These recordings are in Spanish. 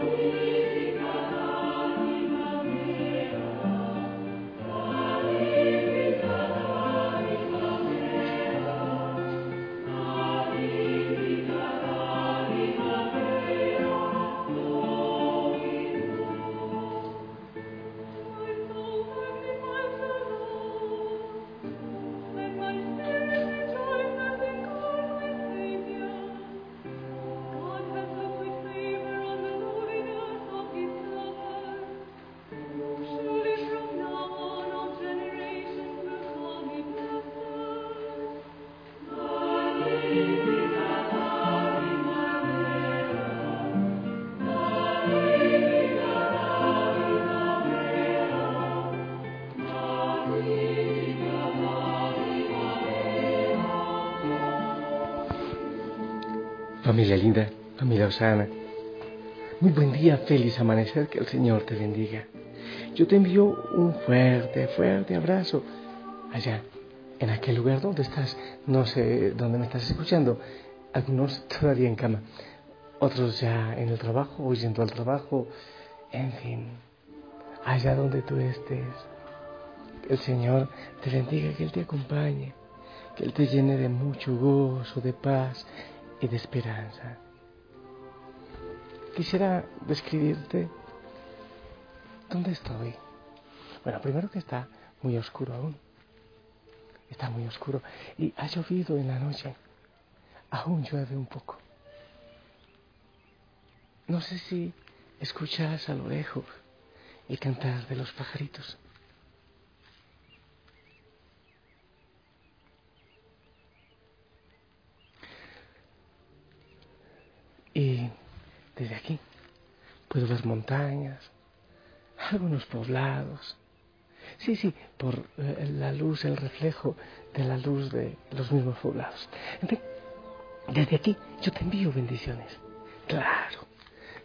Lord. Familia linda, familia Osana. Muy buen día, feliz amanecer, que el Señor te bendiga. Yo te envío un fuerte, fuerte abrazo allá, en aquel lugar donde estás, no sé dónde me estás escuchando, algunos todavía en cama, otros ya en el trabajo, huyendo al trabajo, en fin, allá donde tú estés. Que el Señor te bendiga, que Él te acompañe, que Él te llene de mucho gozo, de paz y de esperanza. Quisiera describirte dónde estoy. Bueno, primero que está muy oscuro aún. Está muy oscuro. Y ha llovido en la noche. Aún llueve un poco. No sé si escuchas a lo lejos el cantar de los pajaritos. Y desde aquí puedo ver montañas, algunos poblados. Sí, sí, por eh, la luz, el reflejo de la luz de los mismos poblados. En fin, desde aquí yo te envío bendiciones. Claro.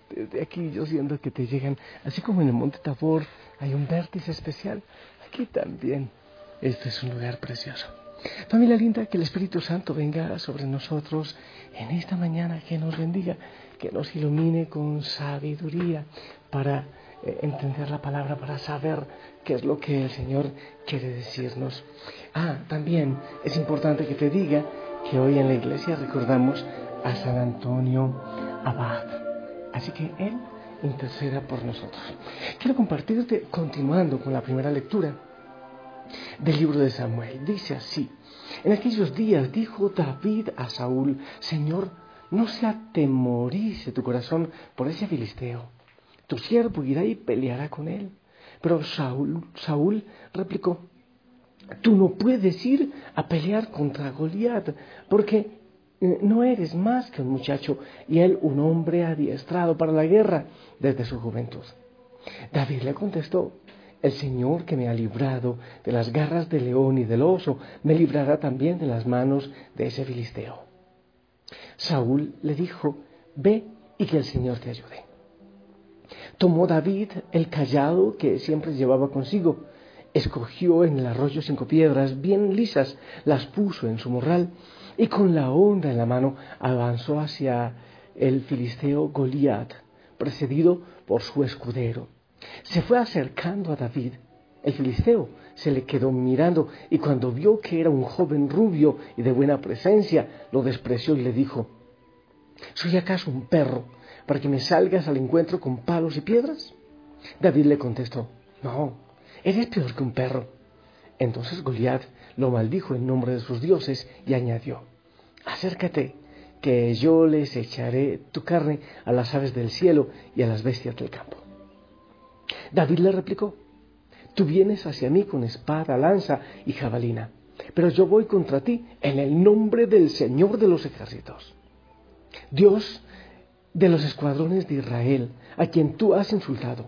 Desde aquí yo siento que te llegan, así como en el Monte Tabor hay un vértice especial, aquí también. Este es un lugar precioso. Familia linda, que el Espíritu Santo venga sobre nosotros en esta mañana, que nos bendiga, que nos ilumine con sabiduría para eh, entender la palabra, para saber qué es lo que el Señor quiere decirnos. Ah, también es importante que te diga que hoy en la iglesia recordamos a San Antonio Abad. Así que Él interceda por nosotros. Quiero compartirte, continuando con la primera lectura, del libro de Samuel. Dice así, en aquellos días dijo David a Saúl, Señor, no se atemorice tu corazón por ese filisteo. Tu siervo irá y peleará con él. Pero Saúl, Saúl replicó, tú no puedes ir a pelear contra Goliat, porque eh, no eres más que un muchacho y él un hombre adiestrado para la guerra desde su juventud. David le contestó, el Señor que me ha librado de las garras del león y del oso, me librará también de las manos de ese filisteo. Saúl le dijo, ve y que el Señor te ayude. Tomó David el callado que siempre llevaba consigo, escogió en el arroyo cinco piedras bien lisas, las puso en su morral y con la honda en la mano avanzó hacia el filisteo Goliat, precedido por su escudero. Se fue acercando a David. El filisteo se le quedó mirando y cuando vio que era un joven rubio y de buena presencia, lo despreció y le dijo, ¿Soy acaso un perro para que me salgas al encuentro con palos y piedras? David le contestó, no, eres peor que un perro. Entonces Goliat lo maldijo en nombre de sus dioses y añadió, acércate, que yo les echaré tu carne a las aves del cielo y a las bestias del campo. David le replicó, tú vienes hacia mí con espada, lanza y jabalina, pero yo voy contra ti en el nombre del Señor de los ejércitos. Dios de los escuadrones de Israel, a quien tú has insultado,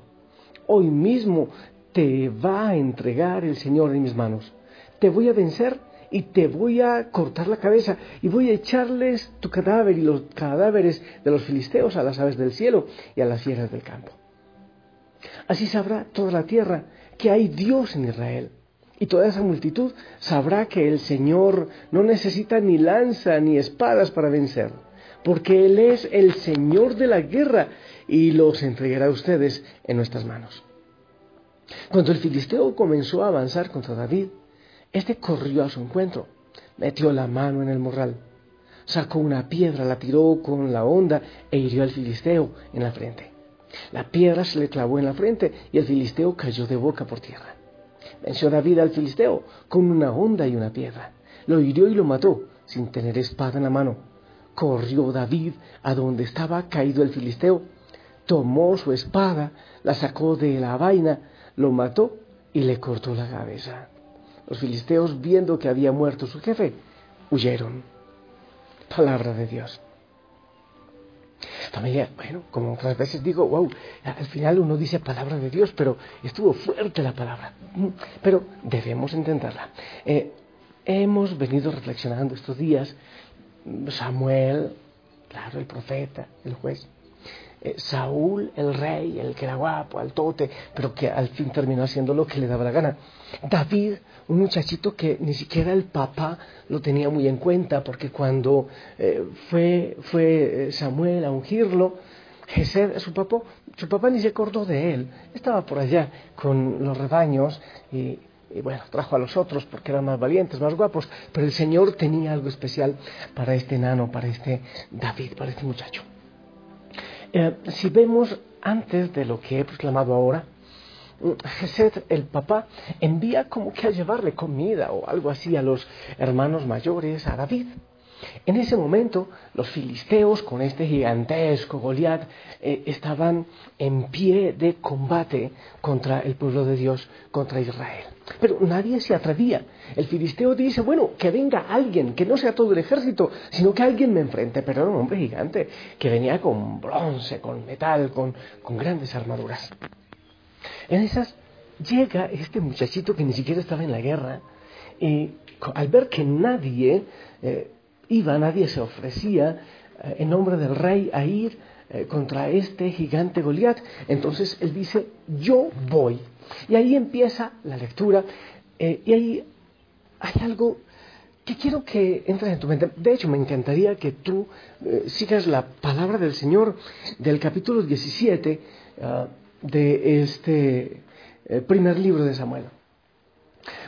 hoy mismo te va a entregar el Señor en mis manos. Te voy a vencer y te voy a cortar la cabeza y voy a echarles tu cadáver y los cadáveres de los filisteos a las aves del cielo y a las fieras del campo. Así sabrá toda la tierra que hay Dios en Israel. Y toda esa multitud sabrá que el Señor no necesita ni lanza ni espadas para vencer, porque Él es el Señor de la guerra y los entregará a ustedes en nuestras manos. Cuando el filisteo comenzó a avanzar contra David, este corrió a su encuentro, metió la mano en el morral, sacó una piedra, la tiró con la honda e hirió al filisteo en la frente. La piedra se le clavó en la frente y el filisteo cayó de boca por tierra. Venció David al filisteo con una honda y una piedra. Lo hirió y lo mató sin tener espada en la mano. Corrió David a donde estaba caído el filisteo, tomó su espada, la sacó de la vaina, lo mató y le cortó la cabeza. Los filisteos, viendo que había muerto su jefe, huyeron. Palabra de Dios. Bueno, como otras veces digo, wow, al final uno dice palabra de Dios, pero estuvo fuerte la palabra. Pero debemos entenderla. Eh, hemos venido reflexionando estos días, Samuel, claro, el profeta, el juez, eh, Saúl, el rey, el que era guapo, altote, pero que al fin terminó haciendo lo que le daba la gana. David, un muchachito que ni siquiera el papá lo tenía muy en cuenta, porque cuando eh, fue, fue eh, Samuel a ungirlo, Jesús, su papá, su papá ni se acordó de él, estaba por allá con los rebaños y, y bueno, trajo a los otros porque eran más valientes, más guapos, pero el Señor tenía algo especial para este enano, para este David, para este muchacho. Eh, si vemos antes de lo que he proclamado ahora, Jesús, el papá, envía como que a llevarle comida o algo así a los hermanos mayores, a David. En ese momento, los filisteos, con este gigantesco Goliat, eh, estaban en pie de combate contra el pueblo de Dios, contra Israel. Pero nadie se atrevía. El filisteo dice, bueno, que venga alguien, que no sea todo el ejército, sino que alguien me enfrente. Pero era un hombre gigante, que venía con bronce, con metal, con, grandes armaduras. En esas llega este muchachito que ni siquiera estaba en la guerra, y al ver que nadie eh, iba, nadie se ofrecía eh, en nombre del rey a ir eh, contra este gigante Goliat, entonces él dice, yo voy. Y ahí empieza la lectura eh, y ahí hay algo que quiero que entre en tu mente. De hecho, me encantaría que tú sigas la palabra del Señor del capítulo 17 ah, de este primer libro de Samuel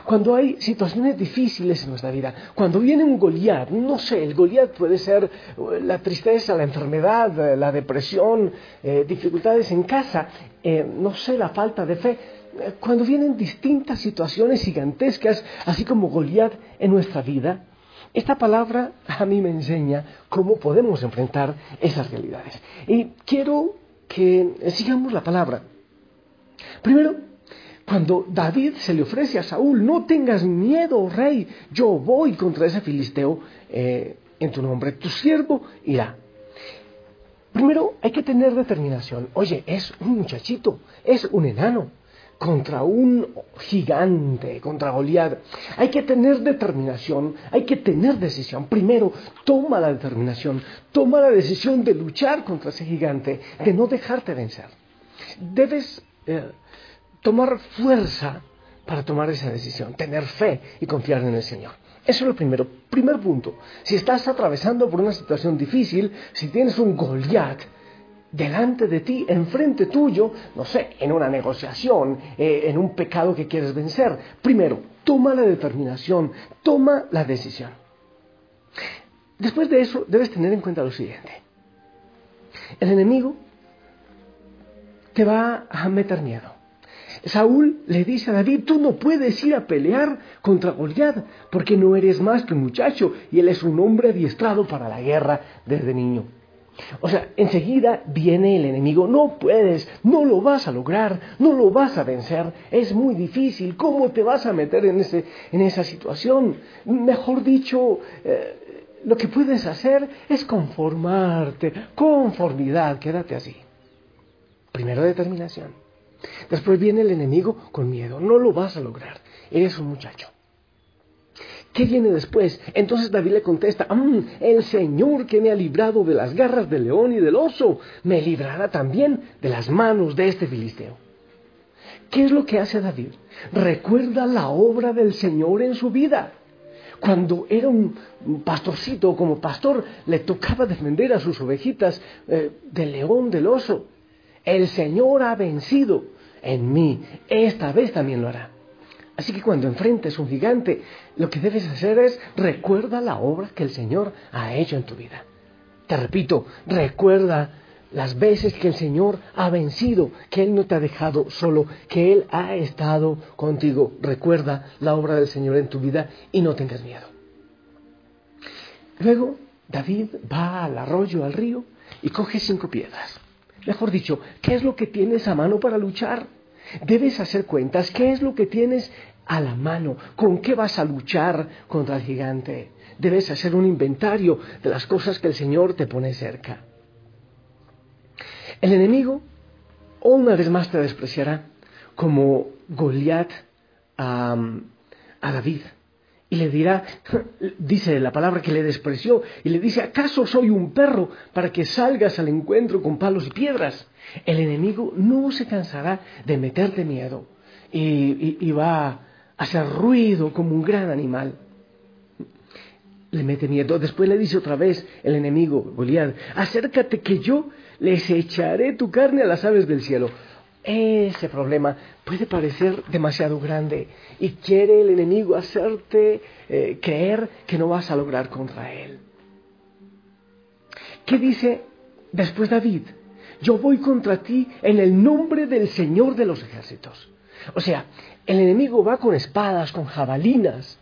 cuando hay situaciones difíciles en nuestra vida, cuando viene un Goliat, no sé, el Goliat puede ser eh, la tristeza, la enfermedad, eh, la depresión, eh, dificultades en casa, no sé, la falta de fe, cuando vienen distintas situaciones gigantescas, así como Goliat en nuestra vida, esta palabra a mí me enseña cómo podemos enfrentar esas realidades. Y quiero que sigamos la palabra. Primero, cuando David se le ofrece a Saúl, no tengas miedo, rey, yo voy contra ese filisteo eh, en tu nombre, tu siervo irá. Primero hay que tener determinación. Oye, es un muchachito, es un enano contra un gigante, contra Goliat. Hay que tener determinación, hay que tener decisión. Primero, toma la determinación, toma la decisión de luchar contra ese gigante, de no dejarte vencer. Debes eh, tomar fuerza para tomar esa decisión, tener fe y confiar en el Señor. Eso es lo primero. Primer punto. Si estás atravesando por una situación difícil, si tienes un Goliat delante de ti, enfrente tuyo, no sé, en una negociación, eh, en un pecado que quieres vencer, primero, toma la determinación, toma la decisión. Después de eso, debes tener en cuenta lo siguiente. El enemigo te va a meter miedo. Saúl le dice a David, tú no puedes ir a pelear contra Goliat, porque no eres más que un muchacho y él es un hombre adiestrado para la guerra desde niño. O sea, enseguida viene el enemigo, no puedes, no lo vas a lograr, no lo vas a vencer, es muy difícil, ¿cómo te vas a meter en, ese, en esa situación? Mejor dicho, eh, lo que puedes hacer es conformarte, conformidad, quédate así. Primero determinación. Después viene el enemigo con miedo, no lo vas a lograr, eres un muchacho. ¿Qué viene después? Entonces David le contesta, mm, el Señor que me ha librado de las garras del león y del oso, me librará también de las manos de este filisteo. ¿Qué es lo que hace David? Recuerda la obra del Señor en su vida. Cuando era un pastorcito, como pastor, le tocaba defender a sus ovejitas eh, del león, del oso. El Señor ha vencido en mí, esta vez también lo hará. Así que cuando enfrentes un gigante, lo que debes hacer es recuerda la obra que el Señor ha hecho en tu vida. Te repito, recuerda las veces que el Señor ha vencido, que Él no te ha dejado solo, que Él ha estado contigo. Recuerda la obra del Señor en tu vida y no tengas miedo. Luego, David va al arroyo, al río, y coge cinco piedras. Mejor dicho, ¿qué es lo que tienes a mano para luchar? Debes hacer cuentas, ¿qué es lo que tienes a la mano? ¿Con qué vas a luchar contra el gigante? Debes hacer un inventario de las cosas que el Señor te pone cerca. El enemigo, una vez más te despreciará, como Goliat a, a David. Y le dirá, dice la palabra que le despreció, y le dice, ¿acaso soy un perro para que salgas al encuentro con palos y piedras? El enemigo no se cansará de meterte miedo y, va a hacer ruido como un gran animal. Le mete miedo. Después le dice otra vez el enemigo, Goliat, acércate que yo les echaré tu carne a las aves del cielo. Ese problema puede parecer demasiado grande y quiere el enemigo hacerte eh, creer que no vas a lograr contra él. ¿Qué dice después David? Yo voy contra ti en el nombre del Señor de los ejércitos. O sea, el enemigo va con espadas, con jabalinas,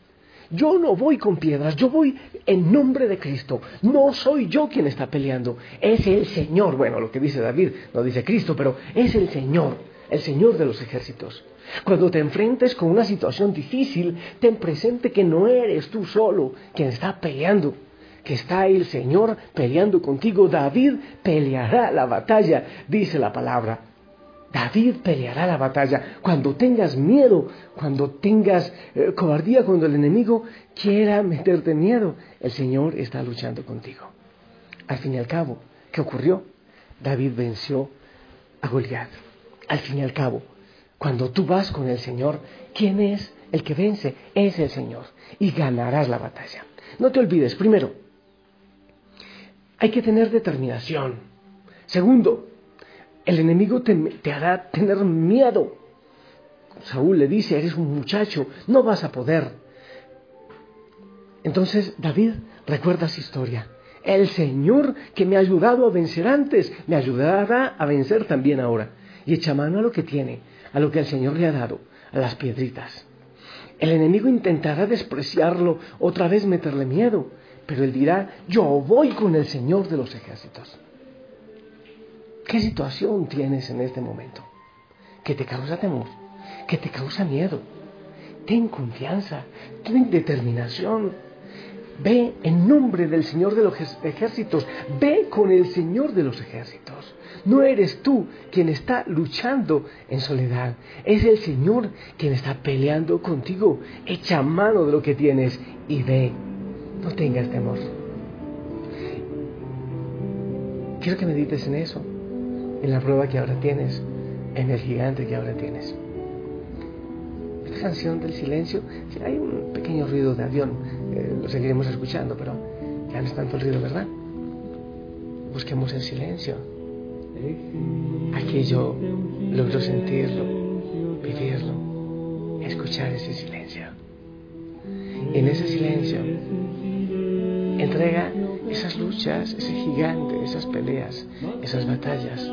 yo no voy con piedras, yo voy en nombre de Cristo. No soy yo quien está peleando, es el Señor. Bueno, lo que dice David no dice Cristo, pero es el Señor, el Señor de los ejércitos. Cuando te enfrentes con una situación difícil, ten presente que no eres tú solo quien está peleando, que está el Señor peleando contigo. David peleará la batalla, dice la palabra. David peleará la batalla. Cuando tengas miedo, cuando tengas eh, cobardía, cuando el enemigo quiera meterte miedo, el Señor está luchando contigo. Al fin y al cabo, ¿qué ocurrió? David venció a Goliat. Al fin y al cabo, cuando tú vas con el Señor, ¿quién es el que vence? Es el Señor. Y ganarás la batalla. No te olvides, primero, hay que tener determinación. Segundo, el enemigo te, hará tener miedo. Saúl le dice, eres un muchacho, no vas a poder. Entonces David recuerda su historia. El Señor que me ha ayudado a vencer antes, me ayudará a vencer también ahora. Y echa mano a lo que tiene, a lo que el Señor le ha dado, a las piedritas. El enemigo intentará despreciarlo, otra vez meterle miedo, pero él dirá, yo voy con el Señor de los ejércitos. ¿Qué situación tienes en este momento? ¿Que te causa temor? ¿Que te causa miedo? Ten confianza, ten determinación. Ve en nombre del Señor de los ejércitos, ve con el Señor de los ejércitos. No eres tú quien está luchando en soledad, es el Señor quien está peleando contigo. Echa mano de lo que tienes y ve. No tengas temor. Quiero que medites en eso en la prueba que ahora tienes, en el gigante que ahora tienes. Esta canción del silencio, si hay un pequeño ruido de avión, eh, lo seguiremos escuchando, pero ya no es tanto el ruido, ¿verdad? Busquemos el silencio. Aquí yo logro sentirlo, vivirlo, escuchar ese silencio. Y en ese silencio entrega esas luchas, ese gigante, esas peleas, esas batallas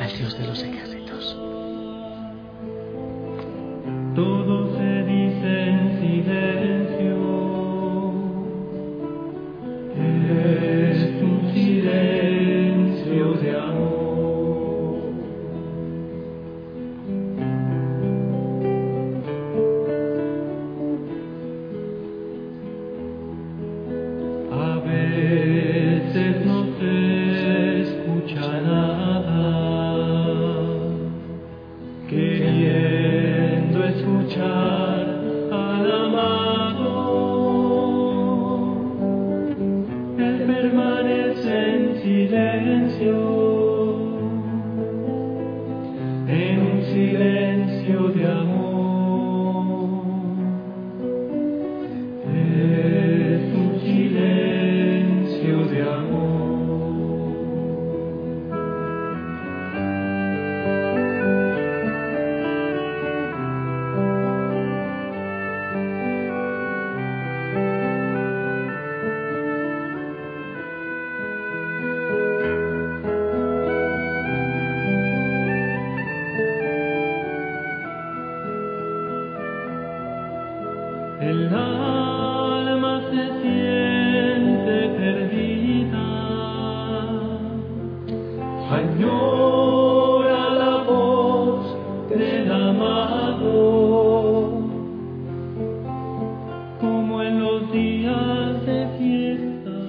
al Dios de los ejércitos. Todo se dice en silencio. Es un silencio de amor. A veces no se escucha nada.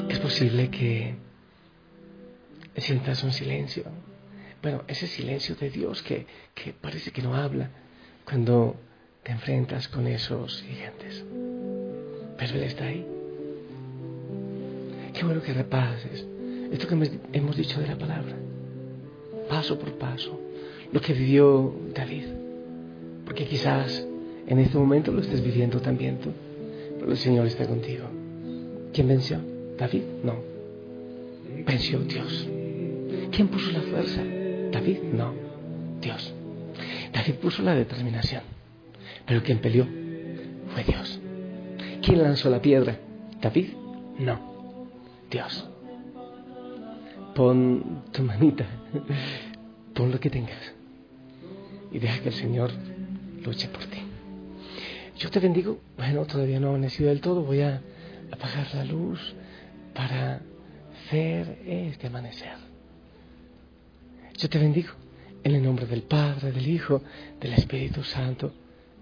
Es posible que sientas un silencio. Bueno, ese silencio de Dios que, parece que no habla cuando te enfrentas con esos gigantes. Pero Él está ahí. Qué bueno que repases esto que hemos dicho de la palabra, paso por paso, lo que vivió David. Porque quizás en este momento lo estés viviendo también tú, pero el Señor está contigo. ¿Quién venció? ¿David? No. Venció Dios. ¿Quién puso la fuerza? ¿David? No. Dios. David puso la determinación. Pero quien peleó fue Dios. ¿Quién lanzó la piedra? ¿David? No. Dios. Pon tu manita. Pon lo que tengas. Y deja que el Señor luche por ti. Yo te bendigo. Bueno, todavía no ha amanecido del todo. Voy a apagar la luz para hacer este amanecer. Yo te bendigo en el nombre del Padre, del Hijo, del Espíritu Santo.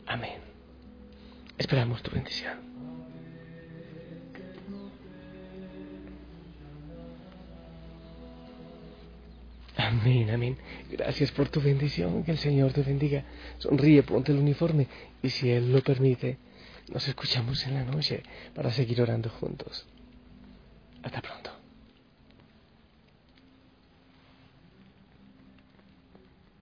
Amén. Esperamos tu bendición. Amén, amén. Gracias por tu bendición. Que el Señor te bendiga. Sonríe, ponte el uniforme y si Él lo permite, nos escuchamos en la noche para seguir orando juntos. Hasta pronto.